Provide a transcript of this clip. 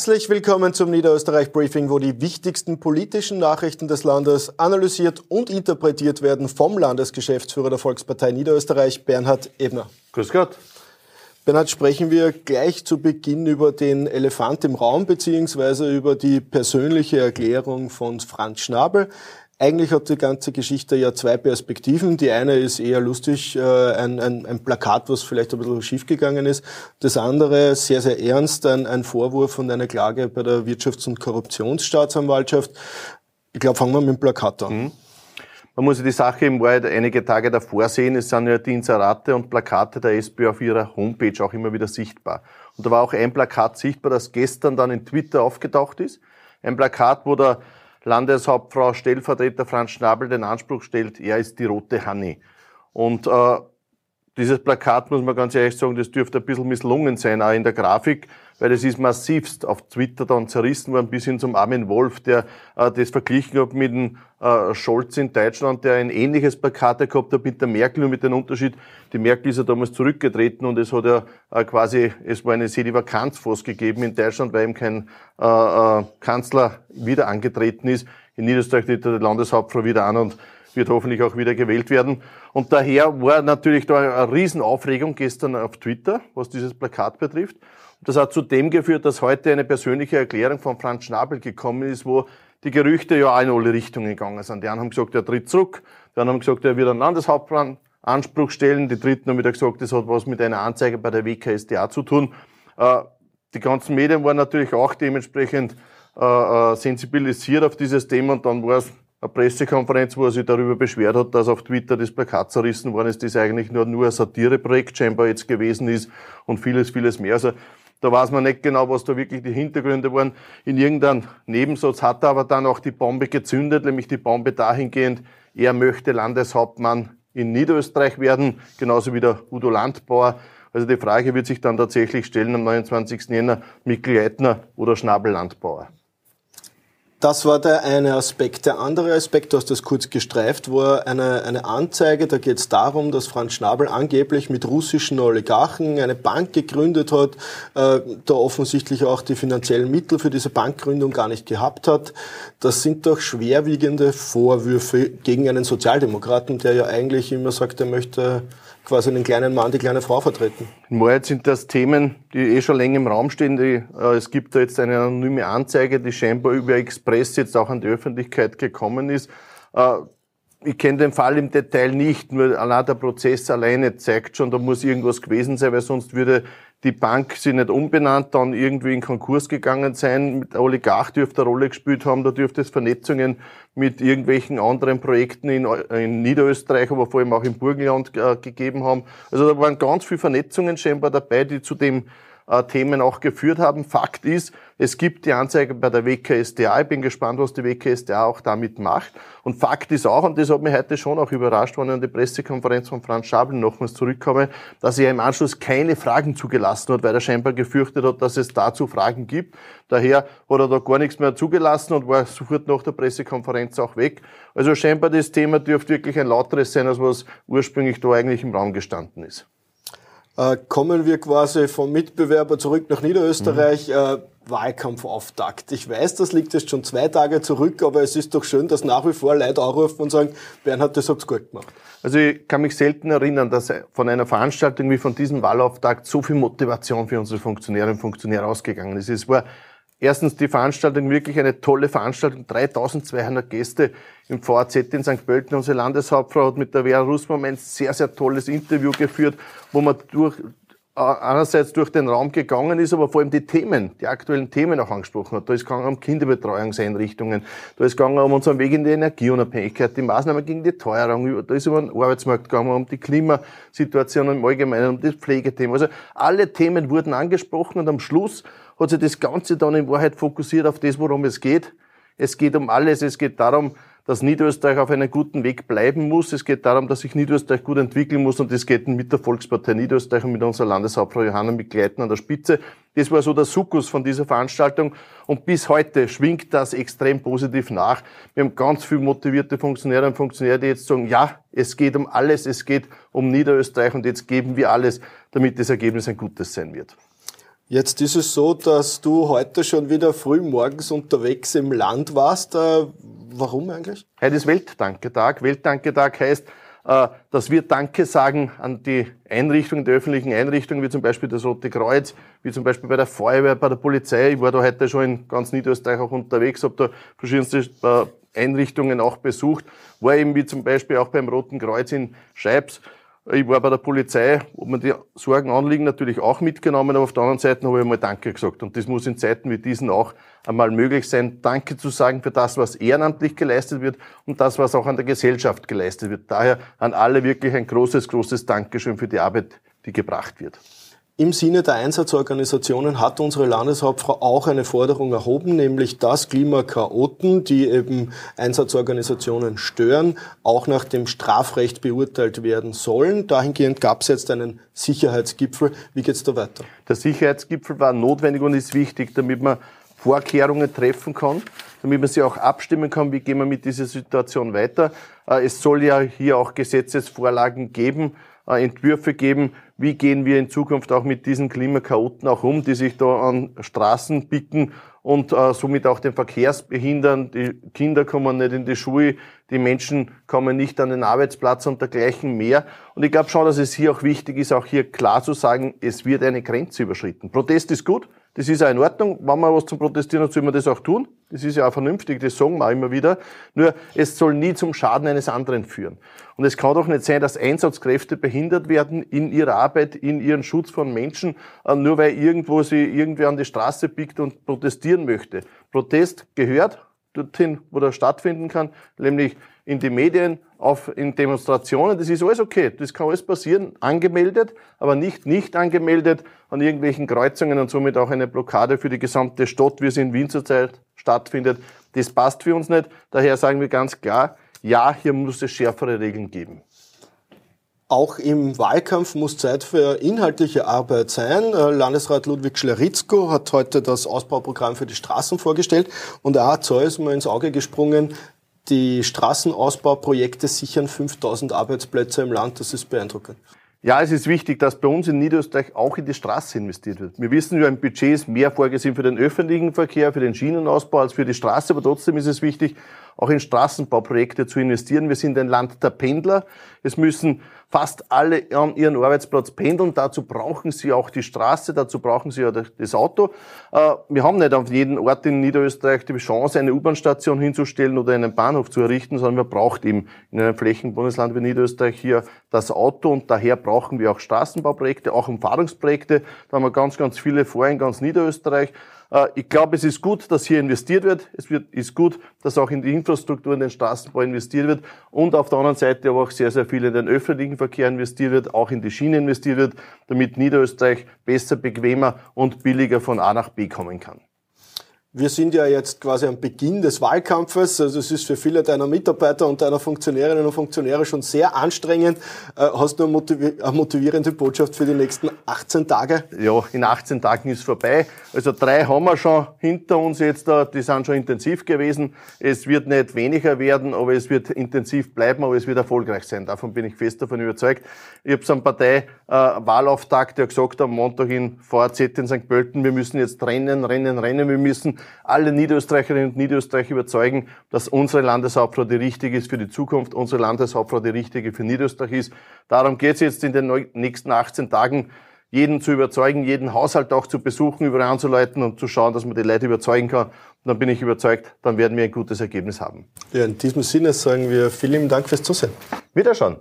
Herzlich willkommen zum Niederösterreich Briefing, wo die wichtigsten politischen Nachrichten des Landes analysiert und interpretiert werden vom Landesgeschäftsführer der Volkspartei Niederösterreich, Bernhard Ebner. Grüß Gott. Bernhard, sprechen wir gleich zu Beginn über den Elefant im Raum beziehungsweise über die persönliche Erklärung von Franz Schnabel. Eigentlich hat die ganze Geschichte ja zwei Perspektiven. Die eine ist eher lustig, äh, ein, ein, ein Plakat, was vielleicht ein bisschen schiefgegangen ist. Das andere, sehr, sehr ernst, ein, ein Vorwurf und eine Klage bei der Wirtschafts- und Korruptionsstaatsanwaltschaft. Ich glaube, fangen wir mit dem Plakat an. Mhm. Man muss die Sache im Wahrheit einige Tage davor sehen. Es sind ja die Inserate und Plakate der SPÖ auf ihrer Homepage auch immer wieder sichtbar. Und da war auch ein Plakat sichtbar, das gestern dann in Twitter aufgetaucht ist. Ein Plakat, wo der Landeshauptfrau Stellvertreter Franz Schnabel den Anspruch stellt, er ist die rote Hanni. Und äh, dieses Plakat, muss man ganz ehrlich sagen, das dürfte ein bisschen misslungen sein, auch in der Grafik, weil es ist massivst auf Twitter dann zerrissen worden, bis hin zum Armin Wolf, der äh, das verglichen hat mit dem äh, Scholz in Deutschland, der ein ähnliches Plakat gehabt hat mit der Merkel, nur mit dem Unterschied, die Merkel ist ja damals zurückgetreten und es hat ja äh, quasi, es war eine Sedi-Vakanz fast gegeben in Deutschland, weil eben kein äh, äh, Kanzler wieder angetreten ist. In Niederösterreich tritt der Landeshauptfrau wieder an und wird hoffentlich auch wieder gewählt werden. Und daher war natürlich da eine Riesenaufregung gestern auf Twitter, was dieses Plakat betrifft. Das hat zu dem geführt, dass heute eine persönliche Erklärung von Franz Schnabel gekommen ist, wo die Gerüchte ja auch in alle Richtungen gegangen sind. Die einen haben gesagt, er tritt zurück, die anderen haben gesagt, er wird einen Landeshauptmann Anspruch stellen, die Dritten haben wieder gesagt, das hat was mit einer Anzeige bei der WKSDA zu tun. Äh, die ganzen Medien waren natürlich auch dementsprechend äh, äh, sensibilisiert auf dieses Thema und dann war es eine Pressekonferenz, wo er sich darüber beschwert hat, dass auf Twitter das Plakat zerrissen worden ist, das eigentlich nur, nur ein Satireprojekt scheinbar jetzt gewesen ist und vieles, vieles mehr. Also da weiß man nicht genau, was da wirklich die Hintergründe waren. In irgendeinem Nebensatz hat er aber dann auch die Bombe gezündet, nämlich die Bombe dahingehend, er möchte Landeshauptmann in Niederösterreich werden, genauso wie der Udo Landbauer. Also die Frage wird sich dann tatsächlich stellen am 29. Jänner, Mikkel Leitner oder Schnabel Landbauer. Das war der eine Aspekt. Der andere Aspekt, du hast das kurz gestreift, war eine, eine Anzeige. Da geht es darum, dass Franz Schnabel angeblich mit russischen Oligarchen eine Bank gegründet hat, äh, da offensichtlich auch die finanziellen Mittel für diese Bankgründung gar nicht gehabt hat. Das sind doch schwerwiegende Vorwürfe gegen einen Sozialdemokraten, der ja eigentlich immer sagt, er möchte quasi den kleinen Mann, die kleine Frau vertreten. In Wahrheit sind das Themen, die eh schon länger im Raum stehen. Die, äh, es gibt da jetzt eine anonyme Anzeige, die scheinbar über Express jetzt auch an die Öffentlichkeit gekommen ist. Äh, ich kenne den Fall im Detail nicht, nur allein der Prozess alleine zeigt schon, da muss irgendwas gewesen sein, weil sonst würde die Bank sie nicht umbenannt, dann irgendwie in Konkurs gegangen sein. Mit Oligarch dürfte eine Rolle gespielt haben, da dürfte es Vernetzungen mit irgendwelchen anderen Projekten in, in Niederösterreich, aber vor allem auch im Burgenland äh, gegeben haben. Also da waren ganz viele Vernetzungen scheinbar dabei, die zu dem Themen auch geführt haben. Fakt ist, es gibt die Anzeige bei der WKSDA. Ich bin gespannt, was die WKSDA auch damit macht. Und Fakt ist auch, und das hat mich heute schon auch überrascht, wenn ich an die Pressekonferenz von Franz Schabel nochmals zurückkomme, dass er im Anschluss keine Fragen zugelassen hat, weil er scheinbar gefürchtet hat, dass es dazu Fragen gibt. Daher hat er da gar nichts mehr zugelassen und war sofort nach der Pressekonferenz auch weg. Also scheinbar das Thema dürfte wirklich ein lauteres sein, als was ursprünglich da eigentlich im Raum gestanden ist. Äh, kommen wir quasi vom Mitbewerber zurück nach Niederösterreich. Mhm. Äh, Wahlkampfauftakt. Ich weiß, das liegt jetzt schon zwei Tage zurück, aber es ist doch schön, dass nach wie vor Leute anrufen und sagen, Bernhard, das hat's gut gemacht. Also ich kann mich selten erinnern, dass von einer Veranstaltung wie von diesem Wahlauftakt so viel Motivation für unsere Funktionärinnen und Funktionäre ausgegangen ist. Es war erstens die Veranstaltung wirklich eine tolle Veranstaltung, 3200 Gäste im VAZ in St. Pölten. Unsere Landeshauptfrau hat mit der Vera Russmann ein sehr, sehr tolles Interview geführt, wo man durch, einerseits durch den Raum gegangen ist, aber vor allem die Themen, die aktuellen Themen auch angesprochen hat. Da ist gegangen um Kinderbetreuungseinrichtungen, da ist gegangen um unseren Weg in die Energieunabhängigkeit, die Maßnahmen gegen die Teuerung, da ist über den Arbeitsmarkt gegangen, um die Klimasituation im Allgemeinen, um das Pflegethema. Also alle Themen wurden angesprochen und am Schluss hat sich das Ganze dann in Wahrheit fokussiert auf das, worum es geht. Es geht um alles. Es geht darum, dass Niederösterreich auf einem guten Weg bleiben muss. Es geht darum, dass sich Niederösterreich gut entwickeln muss und das geht mit der Volkspartei Niederösterreich und mit unserer Landeshauptfrau Johanna Begleiten an der Spitze. Das war so der Sukkus von dieser Veranstaltung und bis heute schwingt das extrem positiv nach. Wir haben ganz viele motivierte Funktionäre und Funktionäre, die jetzt sagen, ja, es geht um alles, es geht um Niederösterreich und jetzt geben wir alles, damit das Ergebnis ein gutes sein wird. Jetzt ist es so, dass du heute schon wieder früh morgens unterwegs im Land warst. Äh, warum eigentlich? Heute ist Weltdanketag. Weltdanketag heißt, äh, dass wir Danke sagen an die Einrichtungen, die öffentlichen Einrichtungen, wie zum Beispiel das Rote Kreuz, wie zum Beispiel bei der Feuerwehr, bei der Polizei. Ich war da heute schon in ganz Niederösterreich auch unterwegs, habe da verschiedenste äh, Einrichtungen auch besucht, war eben wie zum Beispiel auch beim Roten Kreuz in Scheibs ich war bei der Polizei, ob man die Sorgen anliegen, natürlich auch mitgenommen, aber auf der anderen Seite habe ich einmal Danke gesagt. Und das muss in Zeiten wie diesen auch einmal möglich sein, Danke zu sagen für das, was ehrenamtlich geleistet wird und das, was auch an der Gesellschaft geleistet wird. Daher an alle wirklich ein großes, großes Dankeschön für die Arbeit, die gebracht wird. Im Sinne der Einsatzorganisationen hat unsere Landeshauptfrau auch eine Forderung erhoben, nämlich dass Klimakaoten, die eben Einsatzorganisationen stören, auch nach dem Strafrecht beurteilt werden sollen. Dahingehend gab es jetzt einen Sicherheitsgipfel. Wie geht es da weiter? Der Sicherheitsgipfel war notwendig und ist wichtig, damit man Vorkehrungen treffen kann, damit man sie auch abstimmen kann, wie gehen wir mit dieser Situation weiter. Äh, es soll ja hier auch Gesetzesvorlagen geben, Entwürfe geben, wie gehen wir in Zukunft auch mit diesen Klimakaoten auch um, die sich da an Straßen bicken und äh, somit auch den Verkehrs behindern. Die Kinder kommen nicht in die Schule, die Menschen kommen nicht an den Arbeitsplatz und dergleichen mehr. Und ich glaube schon, dass es hier auch wichtig ist, auch hier klar zu sagen, es wird eine Grenze überschritten. Protest ist gut, das ist auch in Ordnung. Wenn man was zum Protestieren hat, soll man das auch tun. Das ist ja auch vernünftig, das sagen wir auch immer wieder. Nur, es soll nie zum Schaden eines anderen führen. Und es kann doch nicht sein, dass Einsatzkräfte behindert werden in ihrer Arbeit, in ihren Schutz von Menschen, äh, nur weil irgendwo sie irgendwer an die Straße biegt und protestieren möchte. Protest gehört dorthin, wo er stattfinden kann, nämlich in die Medien, auf, in Demonstrationen. Das ist alles okay. Das kann alles passieren. Angemeldet, aber nicht nicht angemeldet an irgendwelchen Kreuzungen und somit auch eine Blockade für die gesamte Stadt, wie es in Wien zurzeit stattfindet. Das passt für uns nicht. Daher sagen wir ganz klar, ja, hier muss es schärfere Regeln geben. Auch im Wahlkampf muss Zeit für inhaltliche Arbeit sein. Äh, Landesrat Ludwig Schleritzko hat heute das Ausbauprogramm für die Straßen vorgestellt und er hat so ist mir ins Auge gesprungen, die Straßenausbauprojekte sichern 5000 Arbeitsplätze im Land. Das ist beeindruckend. Ja, es ist wichtig, dass bei uns in Niederösterreich auch in die Straße investiert wird. Wir wissen ja, im Budget ist mehr vorgesehen für den öffentlichen Verkehr, für den Schienenausbau als für die Straße, aber trotzdem ist es wichtig, auch in Straßenbauprojekte zu investieren. Wir sind ein Land der Pendler. Es müssen fast alle an ihren Arbeitsplatz pendeln. Dazu brauchen sie auch die Straße, dazu brauchen sie ja das Auto. Äh, wir haben nicht auf jedem Ort in Niederösterreich die Chance, eine U-Bahn-Station hinzustellen oder einen Bahnhof zu errichten, sondern man braucht eben in einem Flächenbundesland wie Niederösterreich hier das Auto und daher brauchen wir auch Straßenbauprojekte, auch Umfahrungsprojekte. Da haben wir ganz, ganz viele vor in ganz Niederösterreich. Äh, ich glaube, es ist gut, dass hier investiert wird. Es wird, ist gut, dass auch in die Infrastruktur, in den Straßenbau investiert wird und auf der anderen Seite aber auch sehr, sehr viel in den öffentlichen Verkehr investiert wird, auch in die Schiene investiert wird, damit Niederösterreich besser, bequemer und billiger von A nach B kommen kann. Wir sind ja jetzt quasi am Beginn des Wahlkampfes. Also es ist für viele deiner Mitarbeiter und deiner Funktionärinnen und Funktionäre schon sehr anstrengend. Äh, hast du eine, motivierende Botschaft für die nächsten 18 Tage? Ja, in 18 Tagen ist vorbei. Also drei haben wir schon hinter uns jetzt. Die sind schon intensiv gewesen. Es wird nicht weniger werden, aber es wird intensiv bleiben, aber es wird erfolgreich sein. Davon bin ich fest davon überzeugt. Ich habe so einen Partei-Wahlauftakt, der gesagt am Montag in VAZ in St. Pölten, wir müssen jetzt rennen, rennen, rennen. Wir müssen alle Niederösterreicherinnen und Niederösterreicher überzeugen, dass unsere Landeshauptfrau die richtige ist für die Zukunft, unsere Landeshauptfrau die richtige für Niederösterreich ist. Darum geht es jetzt in den nächsten 18 Tagen, jeden zu überzeugen, jeden Haushalt auch zu besuchen, überall anzuleiten und zu schauen, dass man die Leute überzeugen kann. Und dann bin ich überzeugt, dann werden wir ein gutes Ergebnis haben. Ja, in diesem Sinne sagen wir vielen Dank fürs Zusehen. Wiederschauen.